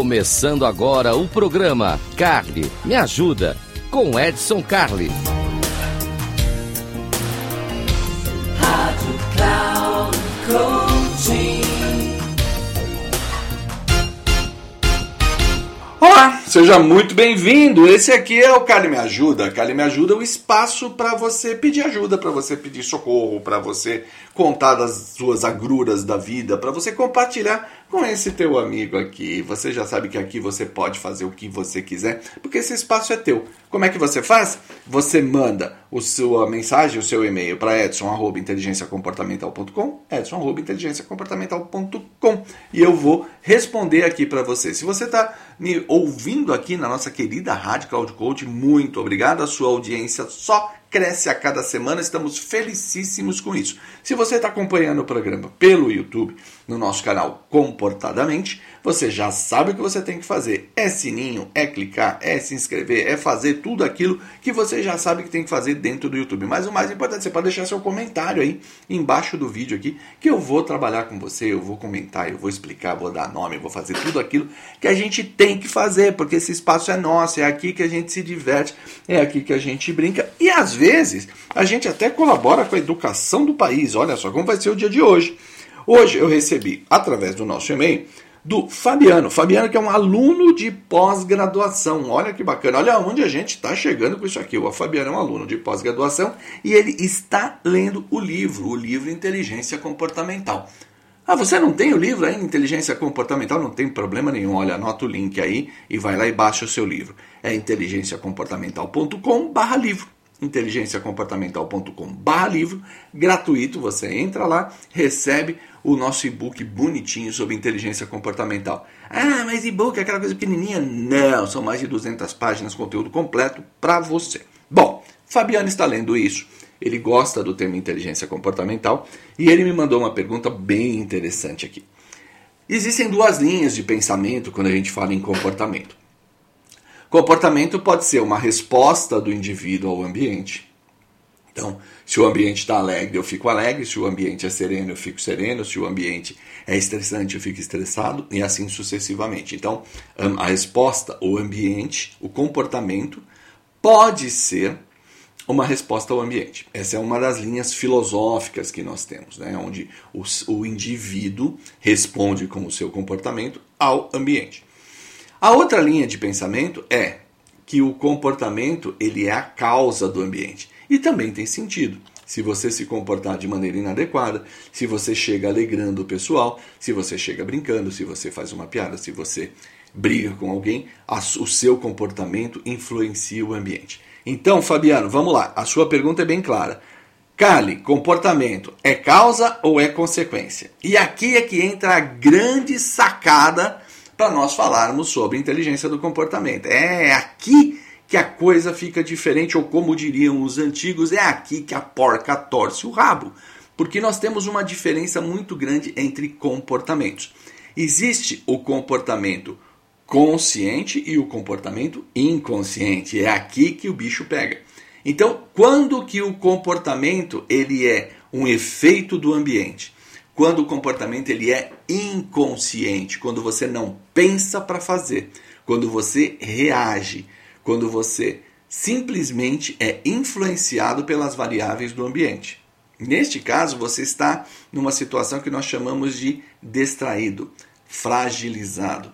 Começando agora o programa Carly Me Ajuda com Edson Carli. Rádio Cloud Coaching. Olá, seja muito bem-vindo. Esse aqui é o Cali Me Ajuda. Cali Me Ajuda é o espaço para você pedir ajuda, para você pedir socorro, para você contar das suas agruras da vida, para você compartilhar com esse teu amigo aqui. Você já sabe que aqui você pode fazer o que você quiser, porque esse espaço é teu. Como é que você faz? Você manda a sua mensagem, o seu e-mail para edson@inteligenciacomportamental.com, edson@inteligenciacomportamental.com, e eu vou responder aqui para você. Se você está me ouvindo aqui na nossa querida Rádio Cloud Coach, muito obrigado. A sua audiência só cresce a cada semana, estamos felicíssimos com isso. Se você está acompanhando o programa pelo YouTube, no nosso canal Comportadamente, você já sabe o que você tem que fazer. É sininho, é clicar, é se inscrever, é fazer tudo aquilo que você já sabe que tem que fazer dentro do YouTube. Mas o mais importante, você pode deixar seu comentário aí embaixo do vídeo aqui, que eu vou trabalhar com você, eu vou comentar, eu vou explicar, vou dar nome, vou fazer tudo aquilo que a gente tem que fazer, porque esse espaço é nosso, é aqui que a gente se diverte, é aqui que a gente brinca e às vezes a gente até colabora com a educação do país. Olha só como vai ser o dia de hoje. Hoje eu recebi, através do nosso e-mail, do Fabiano. Fabiano que é um aluno de pós-graduação. Olha que bacana. Olha onde a gente está chegando com isso aqui. O Fabiano é um aluno de pós-graduação e ele está lendo o livro, o livro Inteligência Comportamental. Ah, você não tem o livro aí, Inteligência Comportamental? Não tem problema nenhum. Olha, anota o link aí e vai lá e baixa o seu livro. É inteligenciacomportamental.com barra livro inteligenciacomportamental.com.br livro, gratuito, você entra lá, recebe o nosso e-book bonitinho sobre inteligência comportamental. Ah, mas e-book é aquela coisa pequenininha? Não, são mais de 200 páginas, conteúdo completo para você. Bom, Fabiano está lendo isso, ele gosta do tema inteligência comportamental e ele me mandou uma pergunta bem interessante aqui. Existem duas linhas de pensamento quando a gente fala em comportamento. Comportamento pode ser uma resposta do indivíduo ao ambiente. Então, se o ambiente está alegre, eu fico alegre. Se o ambiente é sereno, eu fico sereno. Se o ambiente é estressante, eu fico estressado. E assim sucessivamente. Então, a resposta, o ambiente, o comportamento, pode ser uma resposta ao ambiente. Essa é uma das linhas filosóficas que nós temos, né? onde o, o indivíduo responde com o seu comportamento ao ambiente. A outra linha de pensamento é que o comportamento ele é a causa do ambiente. E também tem sentido. Se você se comportar de maneira inadequada, se você chega alegrando o pessoal, se você chega brincando, se você faz uma piada, se você briga com alguém, o seu comportamento influencia o ambiente. Então, Fabiano, vamos lá. A sua pergunta é bem clara. Cali, comportamento é causa ou é consequência? E aqui é que entra a grande sacada para nós falarmos sobre inteligência do comportamento. É aqui que a coisa fica diferente, ou como diriam os antigos, é aqui que a porca torce o rabo. Porque nós temos uma diferença muito grande entre comportamentos. Existe o comportamento consciente e o comportamento inconsciente. É aqui que o bicho pega. Então, quando que o comportamento ele é um efeito do ambiente? Quando o comportamento ele é inconsciente, quando você não pensa para fazer, quando você reage, quando você simplesmente é influenciado pelas variáveis do ambiente. Neste caso, você está numa situação que nós chamamos de distraído, fragilizado.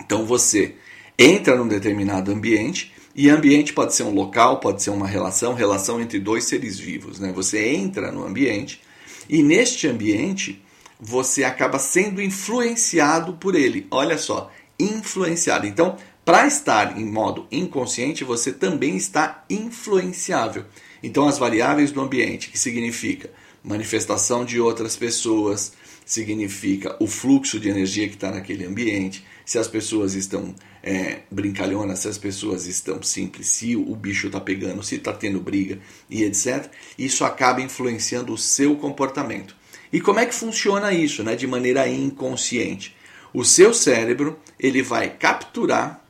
Então você entra num determinado ambiente e ambiente pode ser um local, pode ser uma relação, relação entre dois seres vivos. Né? Você entra no ambiente e neste ambiente, você acaba sendo influenciado por ele. Olha só, influenciado. Então, para estar em modo inconsciente, você também está influenciável. Então, as variáveis do ambiente, que significa manifestação de outras pessoas, significa o fluxo de energia que está naquele ambiente, se as pessoas estão é, brincalhonas, se as pessoas estão simples, se o bicho está pegando, se está tendo briga e etc. Isso acaba influenciando o seu comportamento. E como é que funciona isso, né? De maneira inconsciente. O seu cérebro ele vai capturar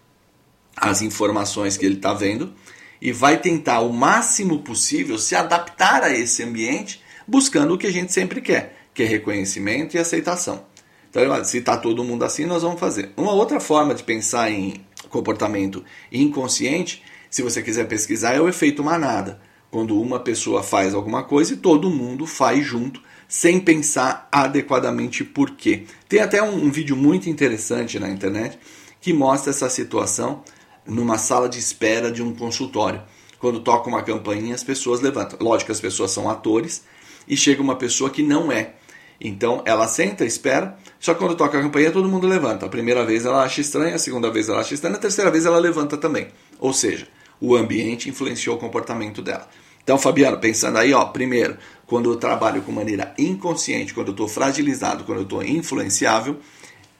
as informações que ele está vendo e vai tentar o máximo possível se adaptar a esse ambiente, buscando o que a gente sempre quer, que é reconhecimento e aceitação. Então, se está todo mundo assim, nós vamos fazer. Uma outra forma de pensar em comportamento inconsciente, se você quiser pesquisar, é o efeito manada. Quando uma pessoa faz alguma coisa e todo mundo faz junto, sem pensar adequadamente por quê. Tem até um, um vídeo muito interessante na internet que mostra essa situação numa sala de espera de um consultório. Quando toca uma campainha, as pessoas levantam. Lógico que as pessoas são atores e chega uma pessoa que não é. Então ela senta, espera, só que quando toca a campainha todo mundo levanta. A primeira vez ela acha estranha, a segunda vez ela acha estranha, a terceira vez ela levanta também. Ou seja, o ambiente influenciou o comportamento dela. Então, Fabiano, pensando aí, ó, primeiro, quando eu trabalho com maneira inconsciente, quando eu estou fragilizado, quando eu estou influenciável,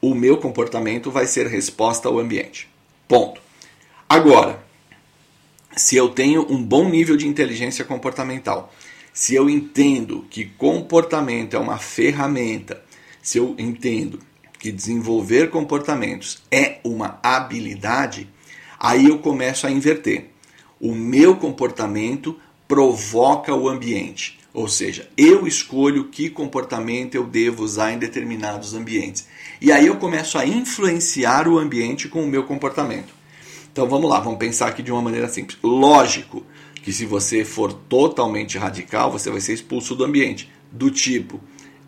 o meu comportamento vai ser resposta ao ambiente. Ponto. Agora, se eu tenho um bom nível de inteligência comportamental, se eu entendo que comportamento é uma ferramenta, se eu entendo que desenvolver comportamentos é uma habilidade, aí eu começo a inverter. O meu comportamento provoca o ambiente. Ou seja, eu escolho que comportamento eu devo usar em determinados ambientes. E aí eu começo a influenciar o ambiente com o meu comportamento. Então vamos lá, vamos pensar aqui de uma maneira simples. Lógico que se você for totalmente radical, você vai ser expulso do ambiente. Do tipo,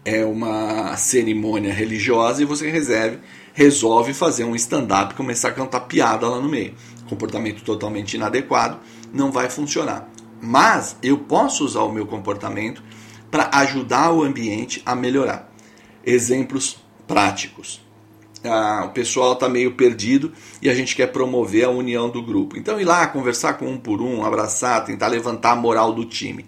é uma cerimônia religiosa e você reserve, resolve fazer um stand-up e começar a cantar piada lá no meio. Comportamento totalmente inadequado, não vai funcionar. Mas eu posso usar o meu comportamento para ajudar o ambiente a melhorar. Exemplos práticos o pessoal está meio perdido e a gente quer promover a união do grupo. Então ir lá conversar com um por um, abraçar, tentar levantar a moral do time.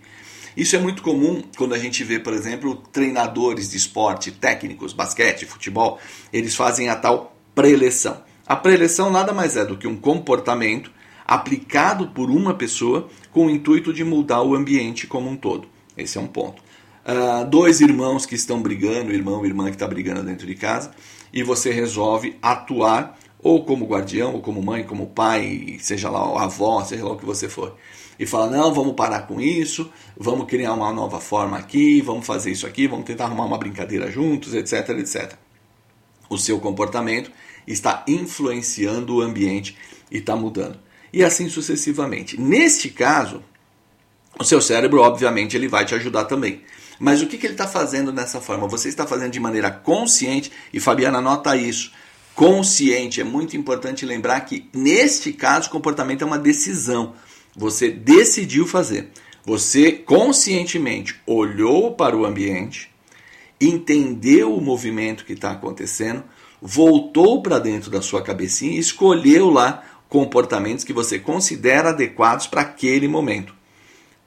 Isso é muito comum quando a gente vê, por exemplo, treinadores de esporte, técnicos, basquete, futebol, eles fazem a tal preleção. A preleção nada mais é do que um comportamento aplicado por uma pessoa com o intuito de mudar o ambiente como um todo. Esse é um ponto. Uh, dois irmãos que estão brigando, irmão e irmã que está brigando dentro de casa, e você resolve atuar ou como guardião, ou como mãe, como pai, seja lá avó, seja lá o que você for. E fala: não, vamos parar com isso, vamos criar uma nova forma aqui, vamos fazer isso aqui, vamos tentar arrumar uma brincadeira juntos, etc, etc. O seu comportamento está influenciando o ambiente e está mudando. E assim sucessivamente. Neste caso, o seu cérebro, obviamente, ele vai te ajudar também. Mas o que, que ele está fazendo dessa forma? Você está fazendo de maneira consciente, e Fabiana nota isso. Consciente, é muito importante lembrar que neste caso o comportamento é uma decisão. Você decidiu fazer. Você conscientemente olhou para o ambiente, entendeu o movimento que está acontecendo, voltou para dentro da sua cabecinha e escolheu lá comportamentos que você considera adequados para aquele momento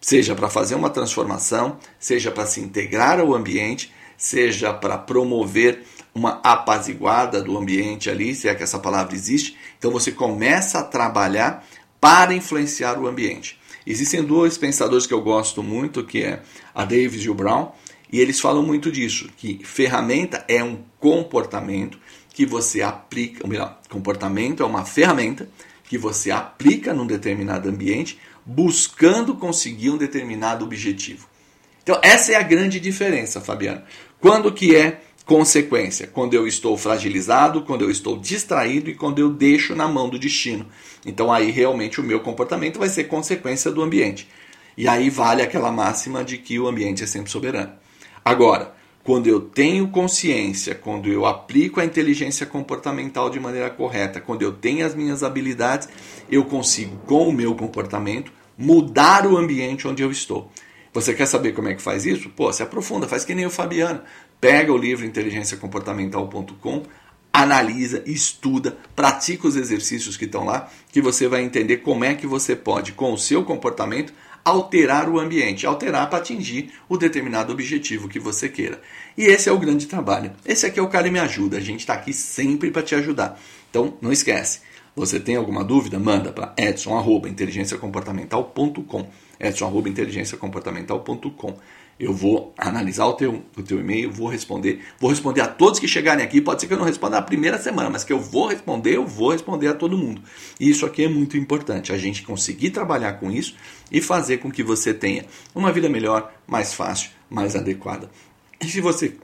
seja para fazer uma transformação, seja para se integrar ao ambiente, seja para promover uma apaziguada do ambiente ali, se é que essa palavra existe. Então você começa a trabalhar para influenciar o ambiente. Existem dois pensadores que eu gosto muito, que é a Davis e o Brown, e eles falam muito disso, que ferramenta é um comportamento que você aplica, ou melhor, comportamento é uma ferramenta que você aplica num determinado ambiente buscando conseguir um determinado objetivo. Então, essa é a grande diferença, Fabiano. Quando que é consequência? Quando eu estou fragilizado, quando eu estou distraído e quando eu deixo na mão do destino. Então, aí realmente o meu comportamento vai ser consequência do ambiente. E aí vale aquela máxima de que o ambiente é sempre soberano. Agora, quando eu tenho consciência, quando eu aplico a inteligência comportamental de maneira correta, quando eu tenho as minhas habilidades, eu consigo, com o meu comportamento, mudar o ambiente onde eu estou. Você quer saber como é que faz isso? Pô, se aprofunda, faz que nem o Fabiano. Pega o livro inteligenciacomportamental.com, analisa, estuda, pratica os exercícios que estão lá, que você vai entender como é que você pode, com o seu comportamento, alterar o ambiente, alterar para atingir o determinado objetivo que você queira. E esse é o grande trabalho. Esse aqui é o cara me ajuda. A gente está aqui sempre para te ajudar. Então, não esquece. Você tem alguma dúvida? Manda para edson@inteligenciacomportamental.com. edson@inteligenciacomportamental.com. Eu vou analisar o teu, o teu e-mail, vou responder. Vou responder a todos que chegarem aqui. Pode ser que eu não responda na primeira semana, mas que eu vou responder, eu vou responder a todo mundo. E isso aqui é muito importante, a gente conseguir trabalhar com isso e fazer com que você tenha uma vida melhor, mais fácil, mais adequada. E se você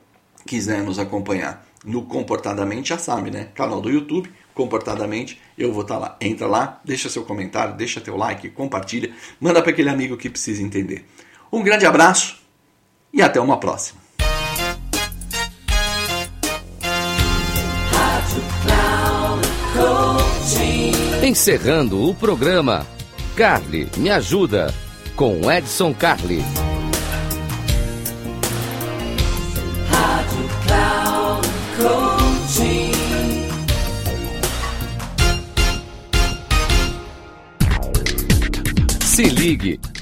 quiser nos acompanhar no Comportadamente, já sabe, né? Canal do YouTube, Comportadamente, eu vou estar lá. Entra lá, deixa seu comentário, deixa teu like, compartilha, manda para aquele amigo que precisa entender. Um grande abraço e até uma próxima. Encerrando o programa, Carly me ajuda com Edson Coaching. Se ligue,